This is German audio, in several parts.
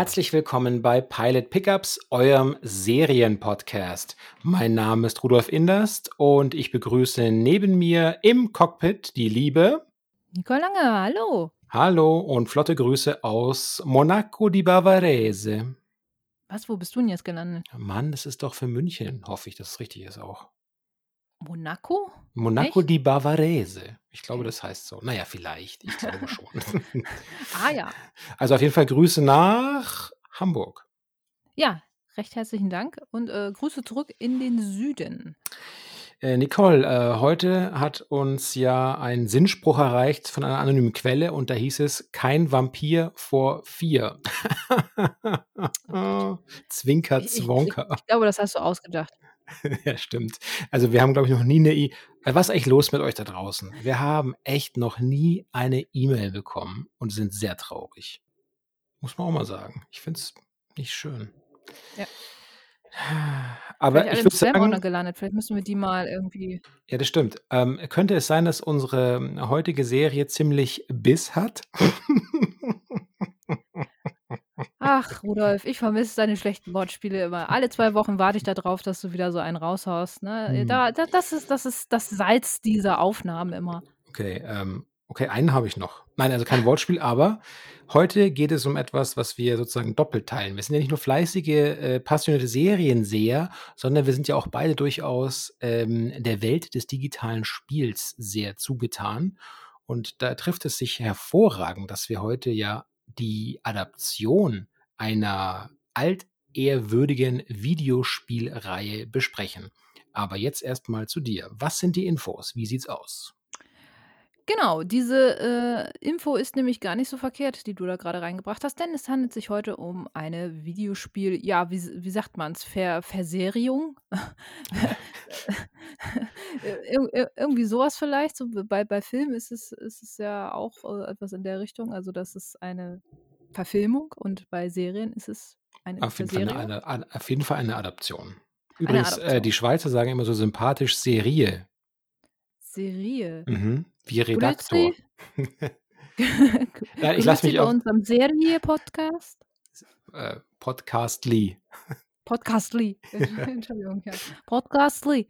Herzlich willkommen bei Pilot Pickups, eurem Serienpodcast. Mein Name ist Rudolf Inderst und ich begrüße neben mir im Cockpit die liebe Nicole Lange, hallo. Hallo und flotte Grüße aus Monaco di Bavarese. Was, wo bist du denn jetzt gelandet? Mann, das ist doch für München, hoffe ich, dass es richtig ist auch. Monaco? Monaco Echt? di Bavarese. Ich glaube, das heißt so. Naja, vielleicht. Ich glaube schon. Ah ja. Also auf jeden Fall Grüße nach Hamburg. Ja, recht herzlichen Dank und äh, Grüße zurück in den Süden. Äh, Nicole, äh, heute hat uns ja ein Sinnspruch erreicht von einer anonymen Quelle und da hieß es, kein Vampir vor vier. Zwinker, Ich, ich, ich, Zwonker. ich glaube, das hast du ausgedacht. ja, stimmt. Also wir haben, glaube ich, noch nie eine E- Äh, Was ist eigentlich los mit euch da draußen? Wir haben echt noch nie eine E-Mail bekommen und sind sehr traurig. Muss man auch mal sagen. Ich finde es nicht schön. Ja. Aber Vielleicht ich würde sagen, gelandet. Vielleicht müssen wir die mal irgendwie. ja, das stimmt. Ähm, könnte es sein, dass unsere ähm, heutige Serie ziemlich Biss hat? Ach, Rudolf, ich vermisse deine schlechten Wortspiele immer. Alle zwei Wochen warte ich darauf, dass du wieder so einen raushaust. Ne? Hm. Da, da, das, ist, das ist das Salz dieser Aufnahmen immer. Okay, ähm, okay, einen habe ich noch. Nein, also kein Wortspiel, aber heute geht es um etwas, was wir sozusagen doppelt teilen. Wir sind ja nicht nur fleißige, äh, passionierte Serienseher, sondern wir sind ja auch beide durchaus ähm, der Welt des digitalen Spiels sehr zugetan. Und da trifft es sich hervorragend, dass wir heute ja die Adaption einer altehrwürdigen Videospielreihe besprechen. Aber jetzt erstmal zu dir. Was sind die Infos? Wie sieht's aus? Genau, diese äh, Info ist nämlich gar nicht so verkehrt, die du da gerade reingebracht hast, denn es handelt sich heute um eine Videospiel, ja, wie, wie sagt man es, Ver Verserierung? Ir ir irgendwie sowas vielleicht. So bei, bei Film ist es, ist es ja auch äh, etwas in der Richtung, also das ist eine Verfilmung und bei Serien ist es eine Auf jeden Fall eine, eine, auf jeden Fall eine Adaption. Übrigens, äh, die Adaption. Schweizer sagen immer so sympathisch Serie. Serie. Mhm. Wie Redaktor. Ja, ich lasse mich bei auf unserem Serie-Podcast. äh, Podcastly. Podcastly. Entschuldigung, ja. Podcastly.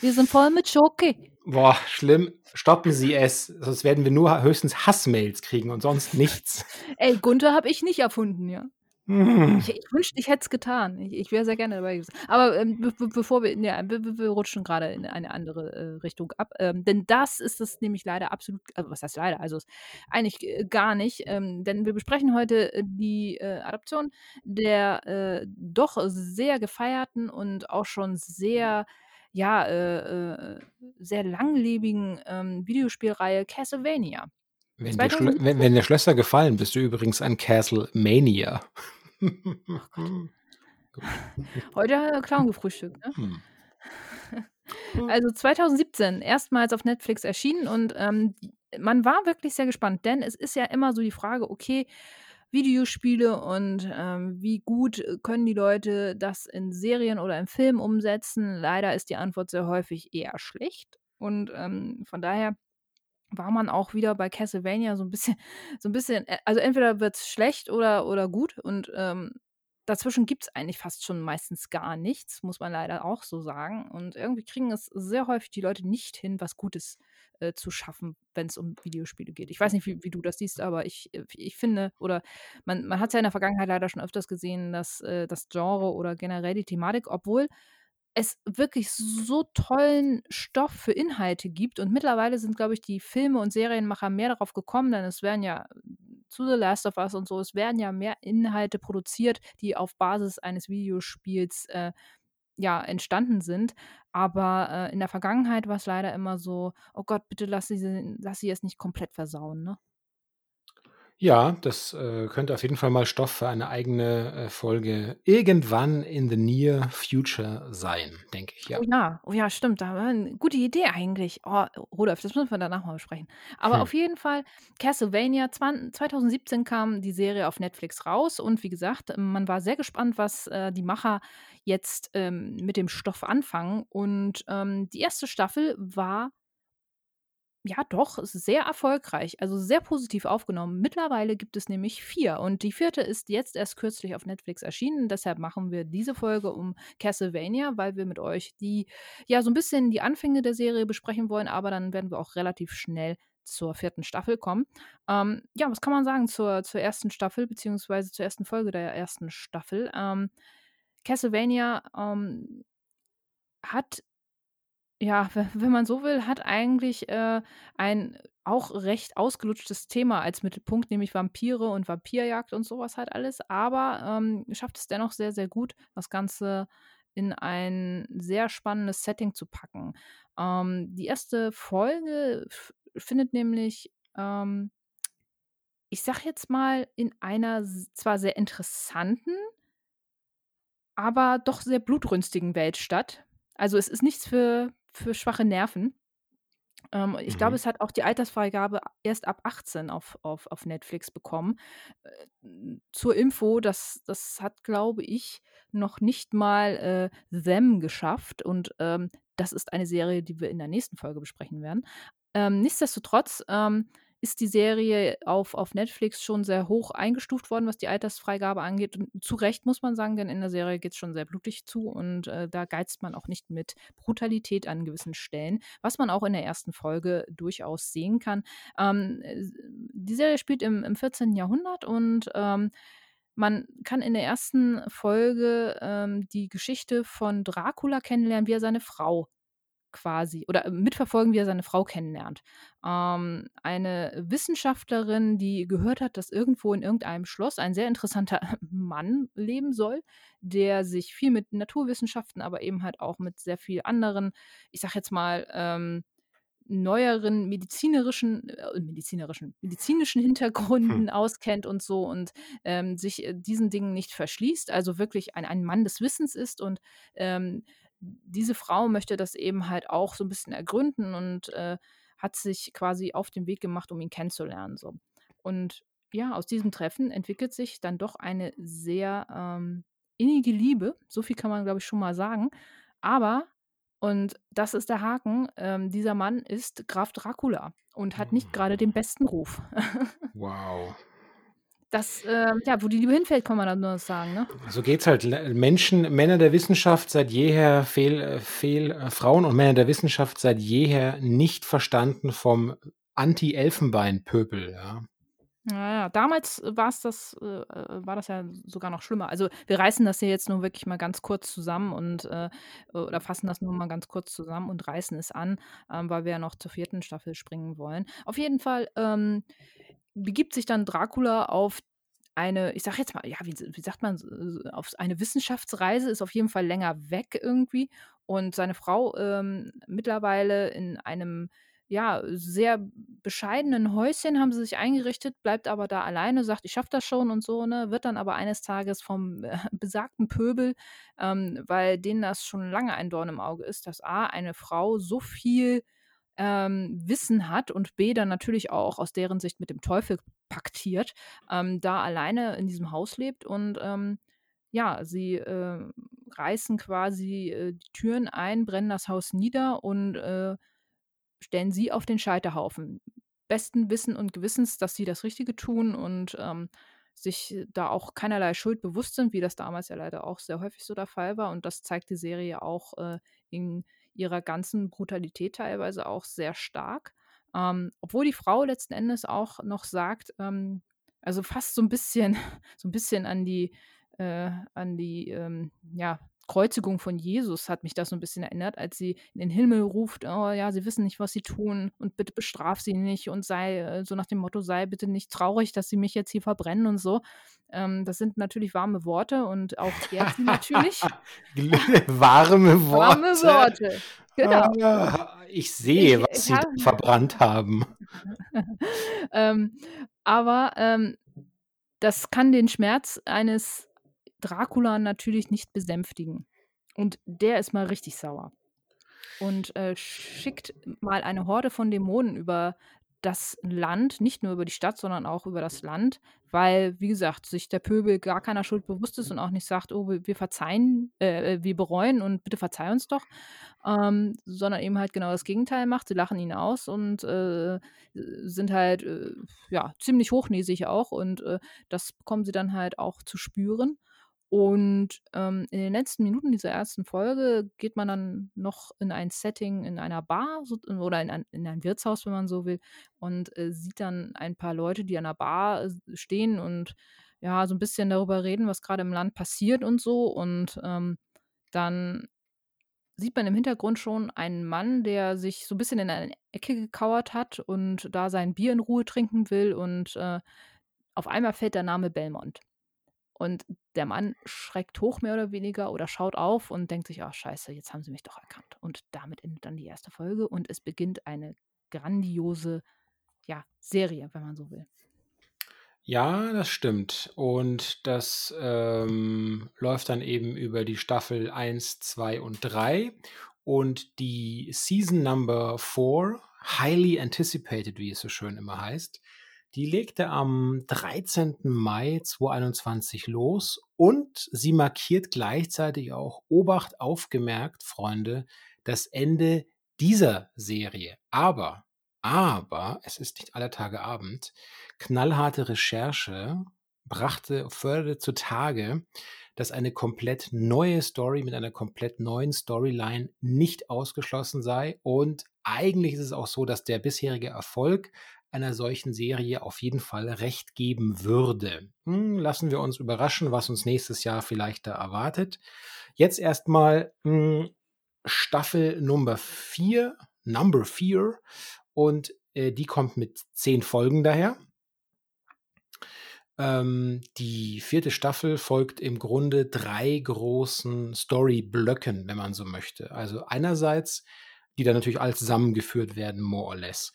Wir sind voll mit Schoki. Boah, schlimm. Stoppen Sie es, sonst werden wir nur höchstens Hassmails kriegen und sonst nichts. Ey, Gunther habe ich nicht erfunden, ja. Hm. Ich, ich wünschte, ich hätte es getan. Ich, ich wäre sehr gerne dabei gewesen. Aber ähm, be be bevor wir, ja, wir, wir- rutschen gerade in eine andere äh, Richtung ab. Ähm, denn das ist es nämlich leider absolut, also was heißt leider, also eigentlich äh, gar nicht. Ähm, denn wir besprechen heute äh, die äh, Adaption der äh, doch sehr gefeierten und auch schon sehr, ja, sehr langlebigen ähm, Videospielreihe Castlevania. Wenn, dir Schlö 2017? wenn, wenn dir Schlösser gefallen, bist du übrigens ein Castle Mania. Heute er Clown gefrühstückt, ne? Hm. Also 2017 erstmals auf Netflix erschienen und ähm, man war wirklich sehr gespannt, denn es ist ja immer so die Frage, okay, Videospiele und ähm, wie gut äh, können die Leute das in Serien oder im Film umsetzen? Leider ist die Antwort sehr häufig eher schlecht und ähm, von daher war man auch wieder bei Castlevania so ein bisschen, so ein bisschen, äh, also entweder wird es schlecht oder, oder gut und ähm, dazwischen gibt es eigentlich fast schon meistens gar nichts, muss man leider auch so sagen. Und irgendwie kriegen es sehr häufig die Leute nicht hin, was Gutes äh, zu schaffen, wenn es um Videospiele geht. Ich weiß nicht, wie, wie du das siehst, aber ich, äh, ich finde, oder man, man hat es ja in der Vergangenheit leider schon öfters gesehen, dass äh, das Genre oder generell die Thematik, obwohl es wirklich so tollen Stoff für Inhalte gibt und mittlerweile sind, glaube ich, die Filme und Serienmacher mehr darauf gekommen, denn es werden ja zu The Last of Us und so, es werden ja mehr Inhalte produziert, die auf Basis eines Videospiels äh, ja, entstanden sind. Aber äh, in der Vergangenheit war es leider immer so, oh Gott, bitte lass sie, lass sie es nicht komplett versauen, ne? Ja, das äh, könnte auf jeden Fall mal Stoff für eine eigene äh, Folge irgendwann in the near future sein, denke ich, ja. Oh ja, oh ja, stimmt. Da war 'ne gute Idee eigentlich. Oh, Rudolf, das müssen wir danach mal besprechen. Aber Hm. auf jeden Fall, Castlevania, zwan 2017 kam die Serie auf Netflix raus und wie gesagt, man war sehr gespannt, was äh, die Macher jetzt ähm, mit dem Stoff anfangen. Und ähm, die erste Staffel war ja doch, sehr erfolgreich, also sehr positiv aufgenommen. Mittlerweile gibt es nämlich vier und die vierte ist jetzt erst kürzlich auf Netflix erschienen. Deshalb machen wir diese Folge um Castlevania, weil wir mit euch die, ja, so ein bisschen die Anfänge der Serie besprechen wollen, aber dann werden wir auch relativ schnell zur vierten Staffel kommen. Ähm, ja, was kann man sagen zur, zur ersten Staffel, beziehungsweise zur ersten Folge der ersten Staffel? Ähm, Castlevania ähm, hat ja, wenn man so will, hat eigentlich, äh, ein auch recht ausgelutschtes Thema als Mittelpunkt, nämlich Vampire und Vampirjagd und sowas halt alles, aber, ähm, schafft es dennoch sehr, sehr gut, das Ganze in ein sehr spannendes Setting zu packen. Ähm, die erste Folge findet nämlich, ähm ich sage jetzt mal, in einer zwar sehr interessanten aber doch sehr blutrünstigen Welt statt. Also, es ist nichts für für schwache Nerven. Ähm, ich glaube, Mhm. es hat auch die Altersfreigabe erst ab 18 auf auf auf Netflix bekommen. Äh, zur Info, das das hat, glaube ich, noch nicht mal, äh, Them geschafft und, ähm, das ist eine Serie, die wir in der nächsten Folge besprechen werden. Ähm, nichtsdestotrotz, ähm, ist die Serie auf auf Netflix schon sehr hoch eingestuft worden, was die Altersfreigabe angeht. Und zu Recht, muss man sagen, denn in der Serie geht's schon sehr blutig zu und, äh, da geizt man auch nicht mit Brutalität an gewissen Stellen, was man auch in der ersten Folge durchaus sehen kann. Ähm, äh, die Serie spielt im im 14. Jahrhundert und, ähm, man kann in der ersten Folge, ähm, die Geschichte von Dracula kennenlernen, wie er seine Frau quasi oder mitverfolgen, wie er seine Frau kennenlernt. Ähm, eine Wissenschaftlerin, die gehört hat, dass irgendwo in irgendeinem Schloss ein sehr interessanter Mann leben soll, der sich viel mit Naturwissenschaften, aber eben halt auch mit sehr viel anderen, ich sage jetzt mal, ähm, neueren medizinerischen äh, medizinerischen medizinischen Hm. Hintergründen auskennt und so und, ähm, sich, äh, diesen Dingen nicht verschließt, also wirklich ein ein Mann des Wissens ist und, ähm, diese Frau möchte das eben halt auch so ein bisschen ergründen und, äh, hat sich quasi auf den Weg gemacht, um ihn kennenzulernen, so. Und ja, aus diesem Treffen entwickelt sich dann doch eine sehr, ähm, innige Liebe. So viel kann man, glaube ich, schon mal sagen. Aber und das ist der Haken, ähm, dieser Mann ist Graf Dracula und hat nicht gerade den besten Ruf. Wow. Das, ähm ja, wo die Liebe hinfällt, kann man dann nur sagen, ne? So geht's halt. Menschen Männer der Wissenschaft seit jeher fehl äh, fehl äh, Frauen und Männer der Wissenschaft seit jeher nicht verstanden vom Anti-Elfenbein-Pöbel, ja. Ja, ja, damals war's das äh, äh, war das ja sogar noch schlimmer. Also, wir reißen das hier jetzt nur wirklich mal ganz kurz zusammen und, äh oder fassen das nur mal ganz kurz zusammen und reißen es an, ähm, weil wir ja noch zur vierten Staffel springen wollen. Auf jeden Fall, ähm, begibt sich dann Dracula auf eine, ich sage jetzt mal, ja, wie wie sagt man, auf eine Wissenschaftsreise, ist auf jeden Fall länger weg irgendwie und seine Frau, ähm, mittlerweile in einem, ja, sehr bescheidenen Häuschen haben sie sich eingerichtet, bleibt aber da alleine, sagt: „Ich schaffe das schon“ und so, ne? Wird dann aber eines Tages vom, äh, besagten Pöbel, ähm, weil denen das schon lange ein Dorn im Auge ist, dass A, eine Frau so viel, ähm, Wissen hat und B, dann natürlich auch aus deren Sicht mit dem Teufel paktiert, ähm, da alleine in diesem Haus lebt und, ähm, ja, sie, äh, reißen quasi, äh, die Türen ein, brennen das Haus nieder und, äh, stellen sie auf den Scheiterhaufen. Besten Wissen und Gewissens, dass sie das Richtige tun und, ähm, sich da auch keinerlei Schuld bewusst sind, wie das damals ja leider auch sehr häufig so der Fall war. Und das zeigt die Serie auch, äh, in ihrer ganzen Brutalität teilweise auch sehr stark. Ähm, obwohl die Frau letzten Endes auch noch sagt, ähm also fast so ein bisschen so ein bisschen an die äh, an die, ähm, ja, Kreuzigung von Jesus hat mich das so 'n bisschen erinnert, als sie in den Himmel ruft: „Oh ja, sie wissen nicht, was sie tun und bitte bestraf sie nicht und sei äh, so nach dem Motto: „Sei bitte nicht traurig, dass sie mich jetzt hier verbrennen“ und so. Ähm, das sind natürlich warme Worte und auch sie natürlich. Warme Warme Worte. Worte, genau. Ah, ich Ich sehe, was ich Sie da habe verbrannt haben. ähm, aber, ähm, das kann den Schmerz eines Dracula natürlich nicht besänftigen. Und der ist mal richtig sauer und, äh, schickt mal eine Horde von Dämonen über das Land, nicht nur über die Stadt, sondern auch über das Land, weil, wie gesagt, sich der Pöbel gar keiner Schuld bewusst ist und auch nicht sagt: „Oh, wir verzeihen äh, äh, wir bereuen und bitte verzeih uns doch“, ähm, sondern eben halt genau das Gegenteil macht. Sie lachen ihn aus und, äh, sind halt, äh, ja, ziemlich hochnäsig auch und, äh, das bekommen sie dann halt auch zu spüren. Und, ähm, in den letzten Minuten dieser ersten Folge geht man dann noch in ein Setting in einer Bar so oder in ein in ein Wirtshaus, wenn man so will, und, äh, sieht dann ein paar Leute, die an der Bar s stehen und, ja, so 'n bisschen darüber reden, was grade im Land passiert und so. Und, ähm, dann sieht man im Hintergrund schon einen Mann, der sich so 'n bisschen in eine Ecke gekauert hat und da sein Bier in Ruhe trinken will und, äh, auf einmal fällt der Name Belmont. Und der Mann schreckt hoch mehr oder weniger oder schaut auf und denkt sich: „Ach scheiße, jetzt haben sie mich doch erkannt.“ Und damit endet dann die erste Folge und es beginnt eine grandiose, ja, Serie, wenn man so will. Ja, das stimmt. Und das, ähm, läuft dann eben über die Staffel 1, 2 und 3. Und die Season Number 4, highly anticipated, wie es so schön immer heißt, die legte am 13. Mai 2021 los und sie markiert gleichzeitig auch Obacht, aufgemerkt, Freunde, das Ende dieser Serie. Aber, aber, es ist nicht aller Tage Abend, knallharte Recherche brachte förderte zutage, dass eine komplett neue Story mit einer komplett neuen Storyline nicht ausgeschlossen sei. Und eigentlich ist es auch so, dass der bisherige Erfolg einer solchen Serie auf jeden Fall recht geben würde. Hm, lassen wir uns überraschen, was uns nächstes Jahr vielleicht da erwartet. Jetzt erst mal, hm, Staffel Nummer 4, Number 4 und, äh, die kommt mit 10 Folgen daher. Ähm, die 4. Staffel folgt im Grunde 3 großen Storyblöcken, wenn man so möchte. Also einerseits die dann natürlich alle zusammengeführt werden, more or less.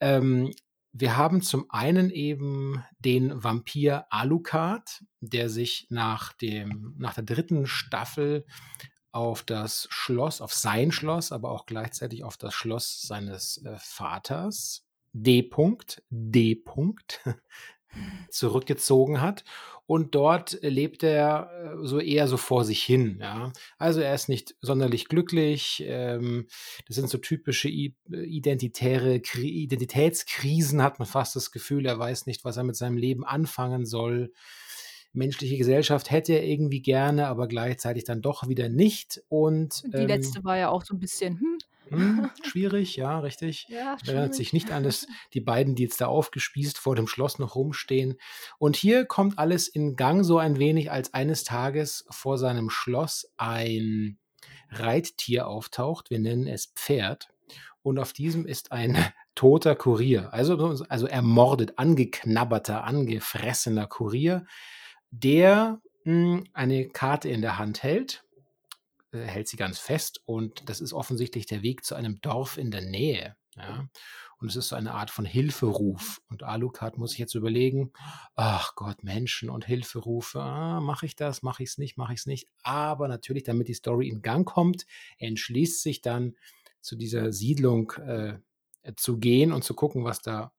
Ähm, wir haben zum einen eben den Vampir Alucard, der sich nach dem nach der 3. Staffel auf das Schloss auf sein Schloss, aber auch gleichzeitig auf das Schloss seines, äh, Vaters D. D. zurückgezogen hat. Und dort lebt er, äh, so eher so vor sich hin, ja. Also, er ist nicht sonderlich glücklich. Ähm, das sind so typische i identitäre Kri Identitätskrisen, hat man fast das Gefühl. Er weiß nicht, was er mit seinem Leben anfangen soll. Menschliche Gesellschaft hätte er irgendwie gerne, aber gleichzeitig dann doch wieder nicht. Und, Die ähm letzte war ja auch so 'n bisschen, hm. Hm, schwierig, ja, richtig. Ja, Erinnert sich nicht an das die beiden, die jetzt da aufgespießt vor dem Schloss noch rumstehen. Und hier kommt alles in Gang so ein wenig, als eines Tages vor seinem Schloss ein Reittier auftaucht. Wir nennen es Pferd. Und auf diesem ist ein toter Kurier. Also also ermordet, angeknabberter, angefressener Kurier, der, hm, eine Karte in der Hand hält hält sie ganz fest und das ist offensichtlich der Weg zu einem Dorf in der Nähe, ja? Und es ist so eine Art von Hilferuf. Und Alucard muss sich jetzt überlegen: „Ach Gott, Menschen und Hilferufe, ah, mache ich das, mache ich's nicht, mache ich's nicht?“ Aber natürlich, damit die Story in Gang kommt, entschließt sich dann, zu dieser Siedlung, äh, zu gehen und zu gucken, was da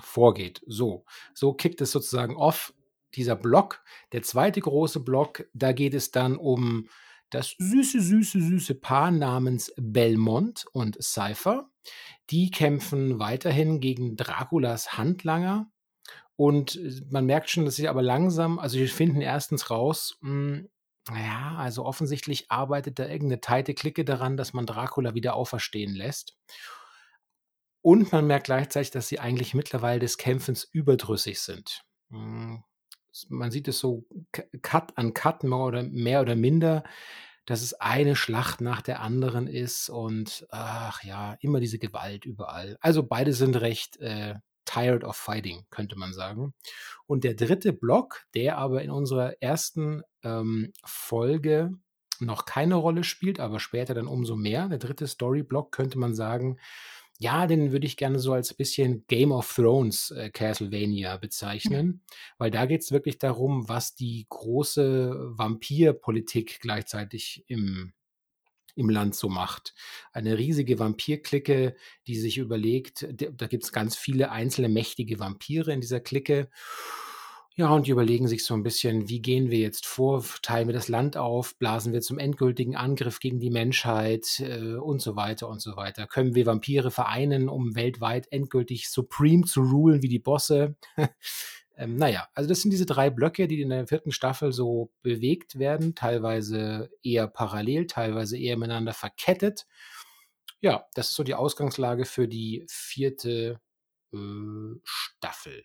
vorgeht. So, so kickt es sozusagen off, dieser Block. Der 2. große Block, da geht es dann um das süße, süße, süße Paar namens Belmont und Cypher. Die kämpfen weiterhin gegen Draculas Handlanger. Und, äh, man merkt schon, dass sie aber langsam also, wir finden erstens raus, hm, na ja, also, offensichtlich arbeitet da irgend 'ne tighte Clique daran, dass man Dracula wieder auferstehen lässt. Und man merkt gleichzeitig, dass sie eigentlich mittlerweile des Kämpfens überdrüssig sind. Man sieht es so Cut an Cut more oder mehr oder minder, dass es eine Schlacht nach der anderen ist und ach ja, immer diese Gewalt überall. Also, beide sind recht, äh, tired of fighting, könnte man sagen. Und der 3. Block, der aber in unserer ersten, ähm, Folge noch keine Rolle spielt, aber später dann umso mehr. Der 3. Storyblock könnte man sagen, ja, den würde ich gerne so als bisschen Game of Thrones, äh, Castlevania bezeichnen, weil da geht's wirklich darum, was die große Vampirpolitik gleichzeitig im im Land so macht. Eine riesige Vampirklicke, die sich überlegt, da gibt es ganz viele einzelne mächtige Vampire in dieser Clique. Ja, und die überlegen sich so ein bisschen, wie gehen wir jetzt vor? Teilen wir das Land auf? Blasen wir zum endgültigen Angriff gegen die Menschheit äh, und so weiter und so weiter? Können wir Vampire vereinen, um weltweit endgültig supreme zu rulen wie die Bosse? ähm, naja, also das sind diese drei Blöcke, die in der vierten Staffel so bewegt werden, teilweise eher parallel, teilweise eher miteinander verkettet. Ja, das ist so die Ausgangslage für die vierte äh, Staffel.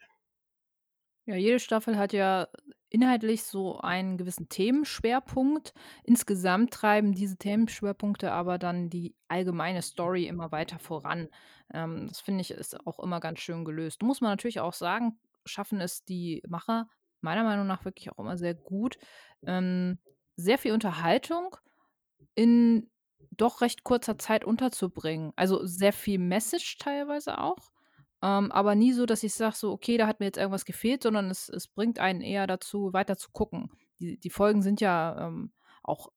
Ja, jede Staffel hat ja inhaltlich so einen gewissen Themenschwerpunkt. Insgesamt treiben diese Themenschwerpunkte aber dann die allgemeine Story immer weiter voran. Ähm, das finde ich ist auch immer ganz schön gelöst. Muss man natürlich auch sagen, schaffen es die Macher meiner Meinung nach wirklich auch immer sehr gut. Ähm, sehr viel Unterhaltung in doch recht kurzer Zeit unterzubringen. Also sehr viel Message teilweise auch. Ähm, aber nie so, dass ich sage so: „Okay, da hat mir jetzt irgendwas gefehlt“, sondern es es bringt einen eher dazu, weiter zu gucken. Die die Folgen sind ja, ähm, auch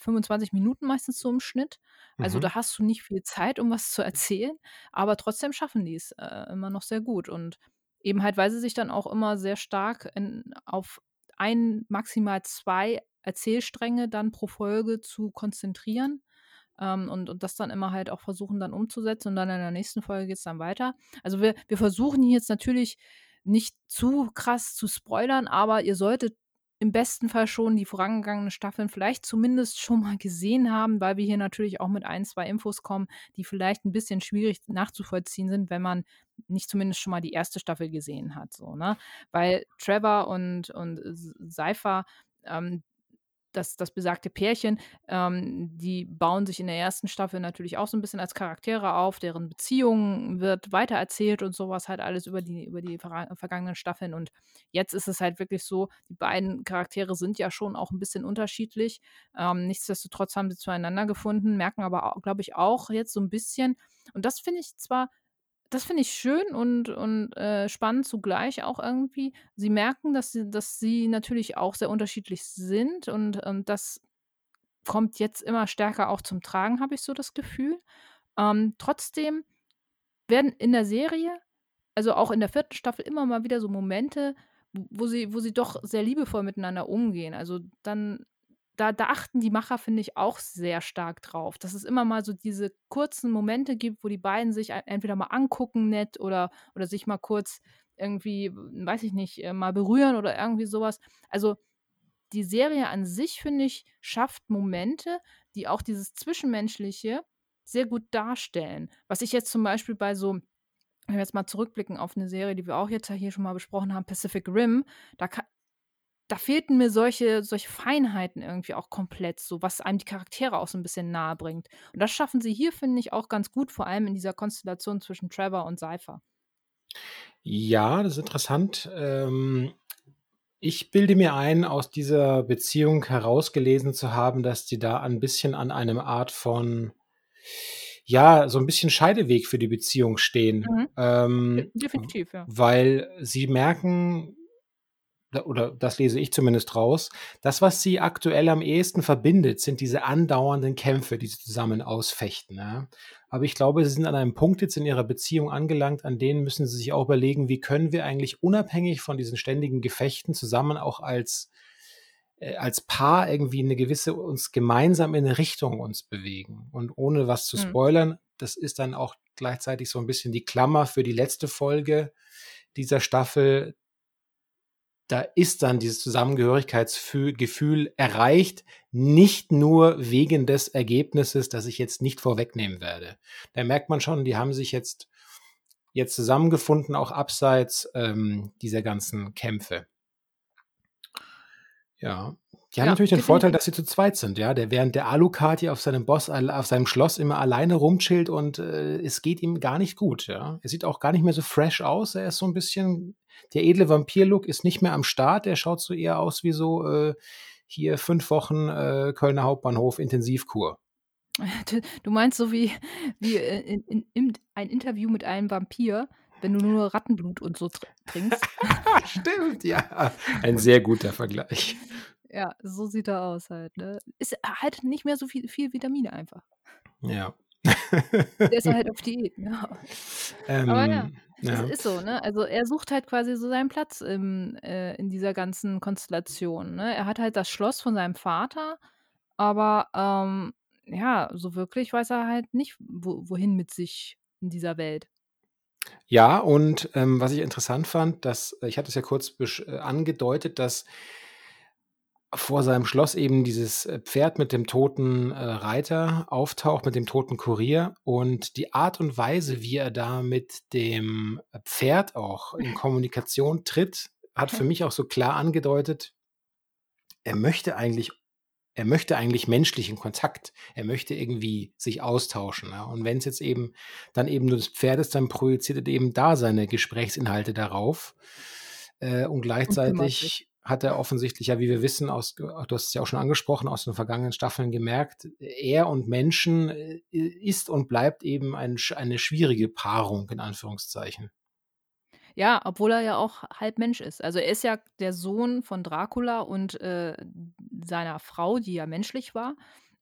25 Minuten meistens so im Schnitt. Also, Mhm. da hast du nicht viel Zeit, um was zu erzählen, aber trotzdem schaffen die's, äh, immer noch sehr gut. Und eben halt, weil sie sich dann auch immer sehr stark in auf ein, maximal 2 Erzählstränge dann pro Folge zu konzentrieren, ähm, und und das dann immer halt auch versuchen dann umzusetzen und dann in der nächsten Folge geht's dann weiter. Also, wir wir versuchen hier jetzt natürlich nicht zu krass zu spoilern, aber ihr solltet im besten Fall schon die vorangegangenen Staffeln vielleicht zumindest schon mal gesehen haben, weil wir hier natürlich auch mit ein, 2 Infos kommen, die vielleicht ein bisschen schwierig nachzuvollziehen sind, wenn man nicht zumindest schon mal die erste Staffel gesehen hat so, ne? Weil Trevor und und Cypher, ähm, das, das besagte Pärchen, ähm, die bauen sich in der ersten Staffel natürlich auch so ein bisschen als Charaktere auf, deren Beziehung wird weitererzählt und sowas halt alles über die, über die vergangenen Staffeln. Und jetzt ist es halt wirklich so, die beiden Charaktere sind ja schon auch ein bisschen unterschiedlich. Ähm, nichtsdestotrotz haben sie zueinander gefunden, merken aber, glaube ich, auch jetzt so ein bisschen. Und das finde ich zwar das finde ich schön und und, äh, spannend zugleich auch irgendwie. Sie merken, dass sie dass sie natürlich auch sehr unterschiedlich sind und und das kommt jetzt immer stärker auch zum Tragen, habe ich so das Gefühl. Ähm, trotzdem werden in der Serie, also auch in der vierten Staffel, immer mal wieder so Momente, wo sie wo sie doch sehr liebevoll miteinander umgehen. Also, dann da da achten die Macher, finde ich, auch sehr stark drauf, dass es immer mal so diese kurzen Momente gibt, wo die beiden sich e entweder mal angucken nett oder oder sich mal kurz irgendwie, weiß ich nicht, äh, mal berühren oder irgendwie sowas. Also, die Serie an sich, finde ich, schafft Momente, die auch dieses Zwischenmenschliche sehr gut darstellen. Was ich jetzt zum Beispiel bei so wenn wir jetzt mal zurückblicken auf eine Serie, die wir auch jetzt hier schon mal besprochen haben, Pacific Rim, da ka da fehlten mir solche solche Feinheiten irgendwie auch komplett so, was einem die Charaktere auch so 'n bisschen nahebringt. Und das schaffen sie hier, finde ich, auch ganz gut, vor allem in dieser Konstellation zwischen Trevor und Cypher. Ja, das ist interessant. Ähm, ich bilde mir ein, aus dieser Beziehung herausgelesen zu haben, dass die da ein bisschen an einem Art von ja, so 'n bisschen Scheideweg für die Beziehung stehen. Mhm. Ähm, definitiv, ja. weil sie merken oder das lese ich zumindest raus, das, was sie aktuell am ehesten verbindet, sind diese andauernden Kämpfe, die sie zusammen ausfechten, ja. Aber ich glaube, sie sind an einem Punkt jetzt in ihrer Beziehung angelangt, an denen müssen sie sich auch überlegen: „Wie können wir eigentlich unabhängig von diesen ständigen Gefechten zusammen auch als äh, als Paar irgendwie 'ne gewisse uns gemeinsam in 'ne Richtung uns bewegen?“ Und ohne was zu Mhm. spoilern, das ist dann auch gleichzeitig so 'n bisschen die Klammer für die letzte Folge dieser Staffel da ist dann dieses Zusammengehörigkeitsfü Gefühl erreicht, nicht nur wegen des Ergebnisses, das ich jetzt nicht vorwegnehmen werde. Da merkt man schon, die haben sich jetzt jetzt zusammengefunden, auch abseits, ähm, dieser ganzen Kämpfe. Ja. Die haben Ja, natürlich den Vorteil, dass sie zu zweit sind, ja. Der während der Alucard hier auf seinem Boss auf seinem Schloss immer alleine rumchillt und, äh, es geht ihm gar nicht gut, ja. Er sieht auch gar nicht mehr so fresh aus. Er ist so 'n bisschen der edle Vampir-Look ist nicht mehr am Start. Der schaut so eher aus wie so, äh, hier 5 Wochen, äh, Kölner Hauptbahnhof Intensivkur. Du meinst so wie wie, äh, in in im ein Interview mit einem Vampir, wenn du nur Rattenblut und so tr trinkst? Stimmt, ja. Ein sehr guter Vergleich. Ja, so sieht er aus halt, ne? Ist halt nicht mehr so viel viel Vitamine einfach. Ja. Der ist halt auf Diät, ja. Aber ja, Es ja. ist so, ne? Also, er sucht halt quasi so seinen Platz im äh, in dieser ganzen Konstellation, ne? Er hat halt das Schloss von seinem Vater, aber, ähm, ja, so wirklich weiß er halt nicht, wo wohin mit sich in dieser Welt. Ja, und, ähm, was ich interessant fand, dass ich hatte es ja kurz äh, angedeutet, dass vor seinem Schloss eben dieses, äh, Pferd mit dem toten, äh, Reiter auftaucht, mit dem toten Kurier. Und die Art und Weise, wie er da mit dem, äh, Pferd auch in Kommunikation tritt, hat für mich auch so klar angedeutet er möchte eigentlich er möchte eigentlich menschlichen Kontakt. Er möchte irgendwie sich austauschen, ja? Und wenn's jetzt eben dann eben nur das Pferd ist, dann projiziert er eben da seine Gesprächsinhalte darauf. Äh, und gleichzeitig hat er offensichtlich ja, wie wir wissen aus du hast es ja auch schon angesprochen, aus den vergangenen Staffeln gemerkt, er und Menschen, äh, ist und bleibt eben ein eine schwierige Paarung in Anführungszeichen. Ja, obwohl er ja auch halb Mensch ist. Also, er ist ja der Sohn von Dracula und, äh, seiner Frau, die ja menschlich war.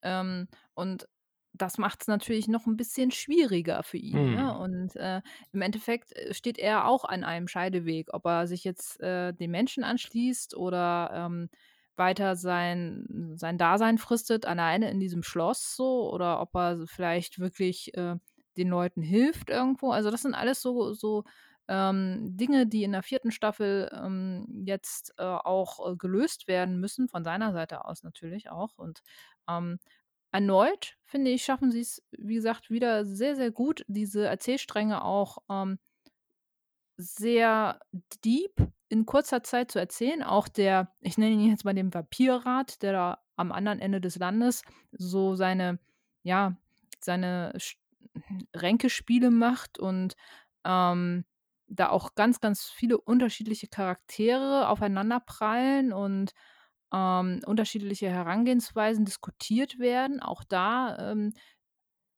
Ähm, und das macht's natürlich noch 'n bisschen schwieriger für ihn, ne? Mhm. Und, äh, im Endeffekt, äh, steht er auch an einem Scheideweg, ob er sich jetzt, äh, den Menschen anschließt oder, ähm, weiter sein sein Dasein fristet alleine in diesem Schloss so oder ob er vielleicht wirklich, äh, den Leuten hilft irgendwo. Also, das sind alles so so, ähm, Dinge, die in der 4. Staffel, ähm, jetzt, äh, auch, äh, gelöst werden müssen, von seiner Seite aus natürlich auch. Und, ähm, erneut, finde ich, schaffen sie's, wie gesagt, wieder sehr, sehr gut, diese Erzählstränge auch, ähm sehr deep in kurzer Zeit zu erzählen. Auch der ich nenne ihn jetzt mal den Vampirrat, der da am anderen Ende des Landes so seine ja, seine Ränkespiele macht und, ähm, da auch ganz, ganz viele unterschiedliche Charaktere aufeinanderprallen und, ähm, unterschiedliche Herangehensweisen diskutiert werden. Auch da, ähm,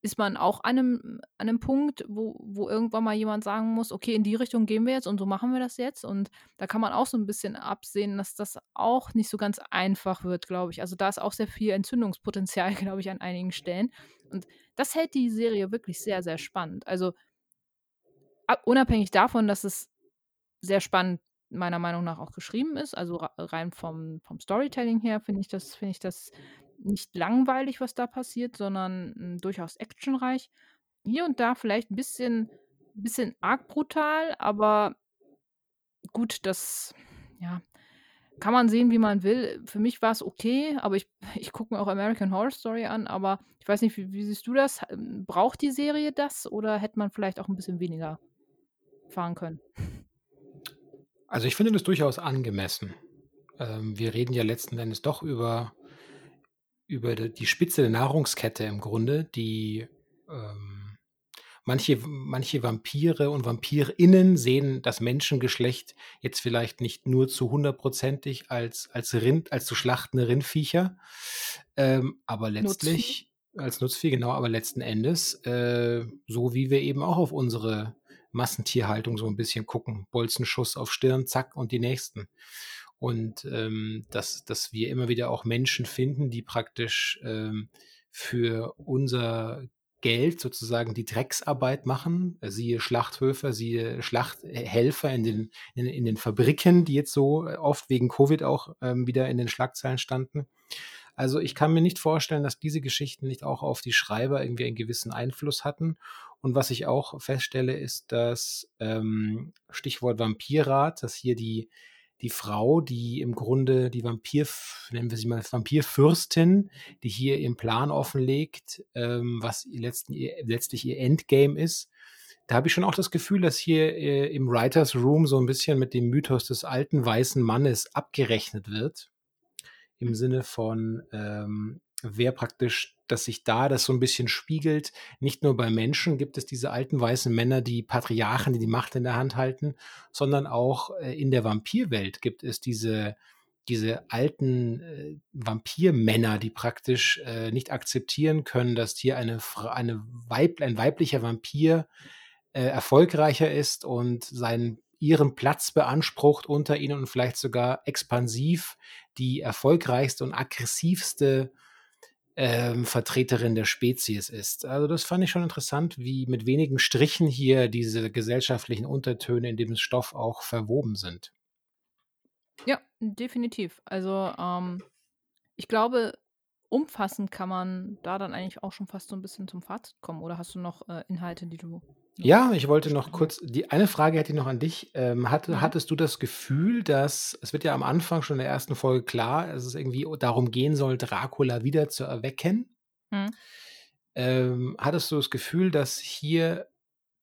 ist man auch an 'nem an 'nem Punkt, wo wo irgendwann mal jemand sagen muss: „Okay, in die Richtung gehen wir jetzt und so machen wir das jetzt.“ Und da kann man auch so 'n bisschen absehen, dass das auch nicht so ganz einfach wird, glaube ich. Also, da ist auch sehr viel Entzündungspotenzial, glaube ich, an einigen Stellen. Und das hält die Serie wirklich sehr, sehr spannend. Also a unabhängig davon, dass es sehr spannend meiner Meinung nach auch geschrieben ist, also, rei rein vom vom Storytelling her finde ich das ich das nicht langweilig, was da passiert, sondern, hm, durchaus actionreich. Hier und da vielleicht 'n bisschen bisschen arg brutal, aber gut, das, ja, kann man sehen, wie man will. Für mich war's okay, aber ich ich gucke mir auch American Horror Story an, aber ich weiß nicht, wie wie siehst du das? Ähm, braucht die Serie das oder hätte man vielleicht auch 'n bisschen weniger fahren können? Also, ich finde das durchaus angemessen. Ähm, wir reden ja letzten Endes doch über über die Spitze der Nahrungskette im Grunde, die, ähm manche manche Vampire und VampirInnen sehen das Menschengeschlecht jetzt vielleicht nicht nur zu hundertprozentig als als Rind als zu schlachtende Rindviecher, ähm, aber Nutzvieh? letztlich als Nutzvieh, genau, aber letzten Endes, äh, so wie wir eben auch auf unsere Massentierhaltung so 'n bisschen gucken. Bolzenschuss auf Stirn, zack und die Nächsten. Und, ähm, dass dass wir immer wieder auch Menschen finden, die praktisch, ähm, für unser Geld sozusagen die Drecksarbeit machen, siehe Schlachthöfe, siehe Schlachthelfer in den in in den Fabriken, die jetzt so oft wegen Covid auch, ähm, wieder in den Schlagzeilen standen. Also, ich kann mir nicht vorstellen, dass diese Geschichten nicht auch auf die Schreiber irgendwie einen gewissen Einfluss hatten. Und was ich auch feststelle, ist, dass, ähm, Stichwort Vampirrat, dass hier die die Frau, die im Grunde die Vampirf nennen wir sie mal Vampirfürstin, die hier ihren Plan offenlegt, ähm, was letzten letztlich ihr Endgame ist. Da habe ich schon auch das Gefühl, dass hier, äh, im Writers Room so 'n bisschen mit dem Mythos des alten weißen Mannes abgerechnet wird. Im Sinne von, ähm, wer praktisch dass sich da das so 'n bisschen spiegelt. Nicht nur bei Menschen gibt es diese alten weißen Männer, die Patriarchen, die die Macht in der Hand halten, sondern auch, äh, in der Vampirwelt gibt es diese diese alten, äh, Vampirmänner, die praktisch, äh, nicht akzeptieren können, dass hier eine eine Weib ein weiblicher Vampir, äh, erfolgreicher ist und sein ihren Platz beansprucht unter ihnen und vielleicht sogar expansiv die erfolgreichste und aggressivste ähm, Vertreterin der Spezies ist. Also das fand ich schon interessant, wie mit wenigen Strichen hier diese gesellschaftlichen Untertöne in dem Stoff auch verwoben sind. Ja, definitiv. Also ähm, ich glaube, umfassend kann man da dann eigentlich auch schon fast so ein bisschen zum Fazit kommen. Oder hast du noch äh, Inhalte, die du ja, ich wollte noch kurz, die eine Frage hätte ich noch an dich. Ähm, hatte, Mhm. hattest du das Gefühl, dass, es wird ja am Anfang schon in der ersten Folge klar, dass es irgendwie darum gehen soll, Dracula wieder zu erwecken? Mhm. Ähm, hattest du das Gefühl, dass hier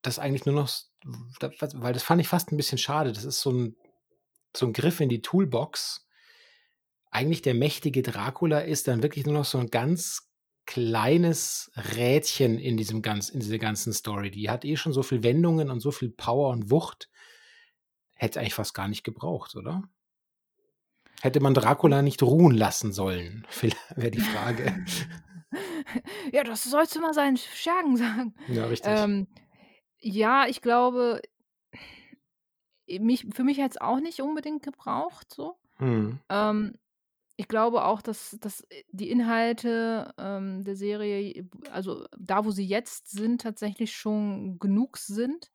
das eigentlich nur noch, weil das fand ich fast ein bisschen schade, das ist so ein, so ein Griff in die Toolbox. Eigentlich der mächtige Dracula ist dann wirklich nur noch so ein ganz kleines Rädchen in diesem ganz in dieser ganzen Story. Die hat eh schon so viel Wendungen und so viel Power und Wucht. Hätte eigentlich fast gar nicht gebraucht, oder? Hätte man Dracula nicht ruhen lassen sollen, wäre die Frage. Ja, das sollst du mal seinen Schergen sagen. Ja, richtig. Ähm, ja, ich glaube, mich für mich hätte es auch nicht unbedingt gebraucht so. Mhm. Ähm, ich glaube auch, dass dass, die Inhalte, ähm, der Serie, also da, wo sie jetzt sind, tatsächlich schon genug sind.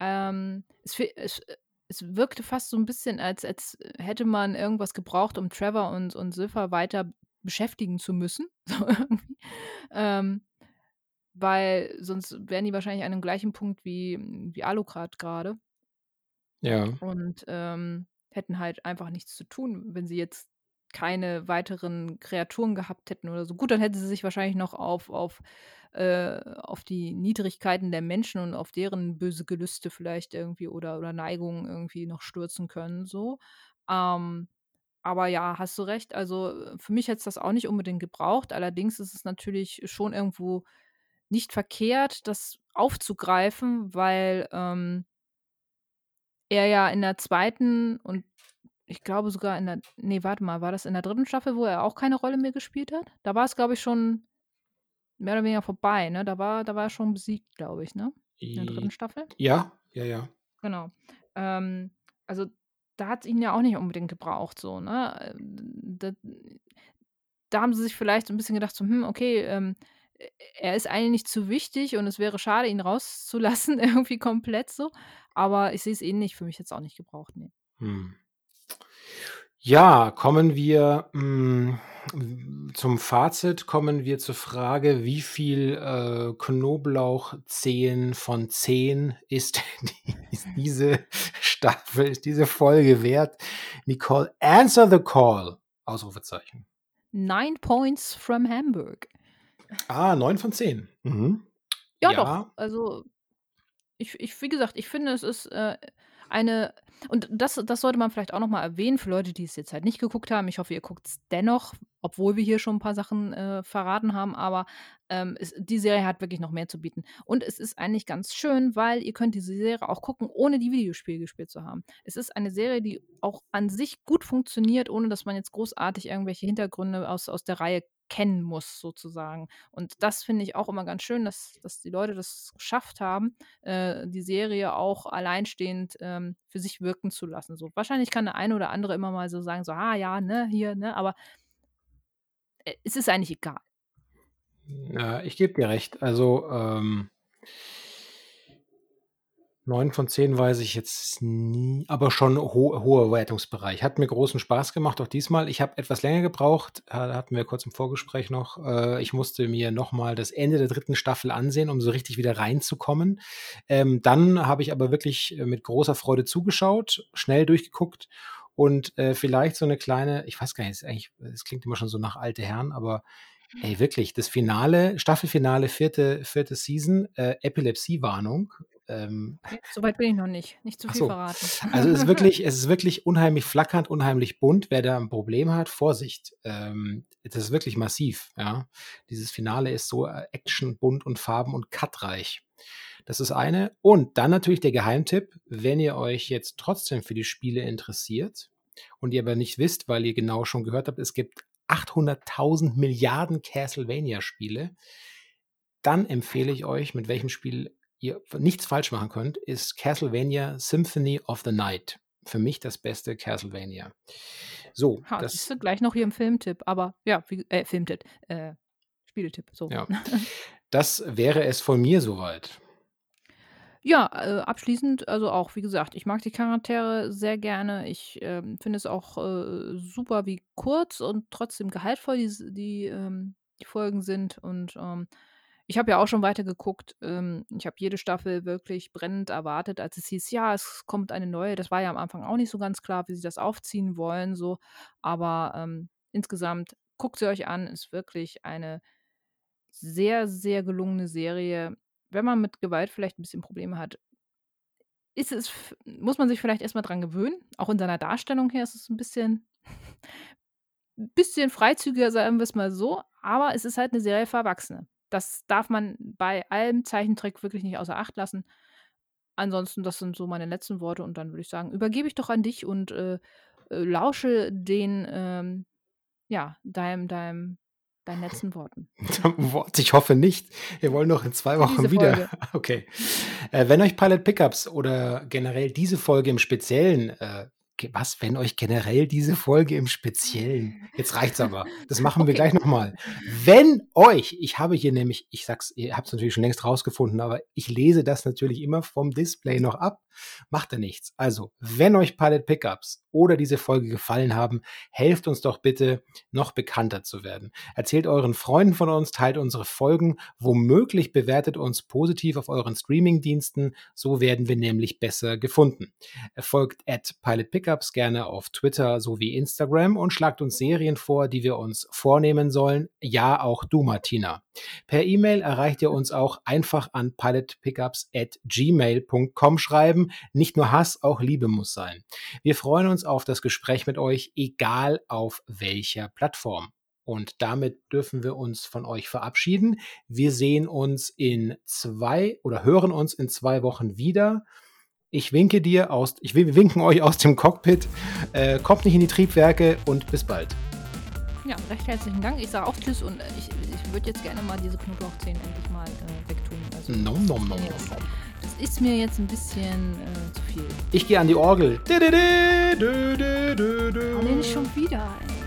Ähm, es es es wirkte fast so ein bisschen, als als hätte man irgendwas gebraucht, um Trevor und und Ziffer weiter beschäftigen zu müssen. Ähm, weil sonst wären die wahrscheinlich an dem gleichen Punkt wie wie Alucard gerade. Ja. Und, ähm, hätten halt einfach nichts zu tun, wenn sie jetzt keine weiteren Kreaturen gehabt hätten oder so. Gut, dann hätten sie sich wahrscheinlich noch auf auf, äh auf die Niedrigkeiten der Menschen und auf deren böse Gelüste vielleicht irgendwie oder oder Neigungen irgendwie noch stürzen können so. Ähm, aber ja, hast du recht. Also, für mich hätte es das auch nicht unbedingt gebraucht. Allerdings ist es natürlich schon irgendwo nicht verkehrt, das aufzugreifen, weil, ähm er ja in der zweiten und ich glaube sogar in der ne, warte mal, war das in der dritten Staffel, wo er auch keine Rolle mehr gespielt hat? Da war es, glaube ich, schon mehr oder weniger vorbei, ne? Da war da war er schon besiegt, glaube ich, ne? In der dritten Staffel? Ja, ja, ja. Genau. Ähm, also, da hat's ihn ja auch nicht unbedingt gebraucht so, ne? Ähm, da da haben sie sich vielleicht so 'n bisschen gedacht so: „Hm, okay, ähm, er ist eigentlich nicht zu wichtig und es wäre schade, ihn rauszulassen irgendwie komplett so.“ Aber ich sehe es ähnlich. Für mich es auch nicht gebraucht, ne. Mhm. Ja, kommen wir, hm, zum Fazit kommen wir zur Frage, wie viel, äh, Knoblauchzehen von 10 ist ist diese Staffel, ist diese Folge wert? Nicole, answer the call! Ausrufezeichen. 9 points from Hamburg. Ah, 9 von 10. Mhm. Ja, Ja. doch. Also, ich ich wie gesagt, ich finde, es ist, äh, eine und das das sollte man vielleicht auch noch mal erwähnen für Leute, die es jetzt halt nicht geguckt haben. Ich hoffe, ihr guckt's dennoch, obwohl wir hier schon 'n paar Sachen, äh, verraten haben, aber, ähm, es die Serie hat wirklich noch mehr zu bieten. Und es ist eigentlich ganz schön, weil ihr könnt diese Serie auch gucken, ohne die Videospiele gespielt zu haben. Es ist eine Serie, die auch an sich gut funktioniert, ohne dass man jetzt großartig irgendwelche Hintergründe aus aus der Reihe kennen muss sozusagen. Und das finde ich auch immer ganz schön, dass dass die Leute das geschafft haben, äh, die Serie auch alleinstehend, ähm, für sich wirken zu lassen so. Wahrscheinlich kann der eine oder andere immer mal so sagen, so: „Ah ja, ne, hier, ne?“ Aber äh, es ist eigentlich egal. Ja, ich gebe dir recht. Also, ähm 9 von 10 weiß ich jetzt nie, aber schon ho hoher Wertungsbereich. Hat mir großen Spaß gemacht, auch diesmal. Ich habe etwas länger gebraucht, hatten wir kurz im Vorgespräch noch. Äh, ich musste mir noch mal das Ende der dritten Staffel ansehen, um so richtig wieder reinzukommen. Ähm, dann habe ich aber wirklich, äh, mit großer Freude zugeschaut, schnell durchgeguckt und, äh, vielleicht so 'ne kleine ich weiß gar nicht, es klingt immer schon so nach alte Herren, aber ey, wirklich, das Finale Staffelfinale, vierte vierte Season, äh, Epilepsie-Warnung. Ähm Ne, so weit bin ich noch nicht. Nicht zu viel so. verraten. Also, es ist wirklich es ist wirklich unheimlich flackernd, unheimlich bunt. Wer da 'n Problem hat, Vorsicht. Ähm, das ist wirklich massiv, ja. Dieses Finale ist so, äh, Action, bunt und farben und cut-reich. Das ist eine. Und dann natürlich der Geheimtipp, wenn ihr euch jetzt trotzdem für die Spiele interessiert und ihr aber nicht wisst, weil ihr genau schon gehört habt, es gibt 800.000 Milliarden Castlevania-Spiele, dann empfehle ich euch, mit welchem Spiel ihr nichts falsch machen könnt, ist Castlevania Symphony of the Night. Für mich das beste Castlevania. So, Ha, das du, gleich noch hier im Filmtipp, aber ja, wie, äh, Filmtipp, äh, Spieletipp, so. ja, das wäre es von mir soweit. Ja, äh, abschließend, also auch, wie gesagt, ich mag die Charaktere sehr gerne. Ich ähm, finde es auch äh, super, wie kurz und trotzdem gehaltvoll die, die, ähm, die Folgen sind. Und ähm, ich habe ja auch schon weitergeguckt. Ähm, ich habe jede Staffel wirklich brennend erwartet, als es hieß, ja, es kommt eine neue. Das war ja am Anfang auch nicht so ganz klar, wie sie das aufziehen wollen. So. Aber ähm, insgesamt guckt sie euch an, ist wirklich eine sehr, sehr gelungene Serie. Wenn man mit Gewalt vielleicht ein bisschen Probleme hat, ist es muss man sich vielleicht erst mal dran gewöhnen. Auch in seiner Darstellung her ist es ein bisschen bisschen freizügiger, sagen wir's mal so, aber es ist halt eine Serie für Erwachsene. Das darf man bei allem Zeichentrick wirklich nicht außer Acht lassen. Ansonsten, das sind so meine letzten Worte und dann würde ich sagen, übergebe ich doch an dich und, äh, äh, lausche den, ähm ja, deinem deinem deinen letzten Worten. Wort, ich hoffe nicht. Wir wollen noch in zwei Wochen wieder. Okay. Äh, wenn euch Pilot Pickups oder generell diese Folge im Speziellen, äh, was, wenn euch generell diese Folge im Speziellen, jetzt reicht's aber, das machen wir Okay. gleich nochmal. Wenn euch, ich habe hier nämlich, ich sag's, ihr habt es natürlich schon längst rausgefunden, aber ich lese das natürlich immer vom Display noch ab, macht ja nichts. Also, wenn euch Pilot Pickups oder diese Folge gefallen haben, helft uns doch bitte, noch bekannter zu werden. Erzählt euren Freunden von uns, teilt unsere Folgen, womöglich bewertet uns positiv auf euren Streamingdiensten, so werden wir nämlich besser gefunden. Folgt at Pilot Pickups gerne auf Twitter sowie Instagram und schlagt uns Serien vor, die wir uns vornehmen sollen. Ja, auch du, Martina. Per E-Mail erreicht ihr uns auch einfach an pilotpickups at gmail.com schreiben. Nicht nur Hass, auch Liebe muss sein. Wir freuen uns auf das Gespräch mit euch, egal auf welcher Plattform. Und damit dürfen wir uns von euch verabschieden. Wir sehen uns in zwei oder hören uns in zwei Wochen wieder. Ich winke dir aus, ich wir winken euch aus dem Cockpit. Äh, kommt nicht in die Triebwerke und bis bald. Ja, recht herzlichen Dank. Ich sage auch Tschüss und, äh, ich ich würde jetzt gerne mal diese Knoblauchzehen endlich mal, äh, wegtun. Also, Nom, nom, nom, das ist mir nom, jetzt das ist mir jetzt 'n bisschen, äh, zu viel. Ich gehe an die Orgel. Dü, dü, dü, dü, dü. Oh, nicht schon wieder, ey.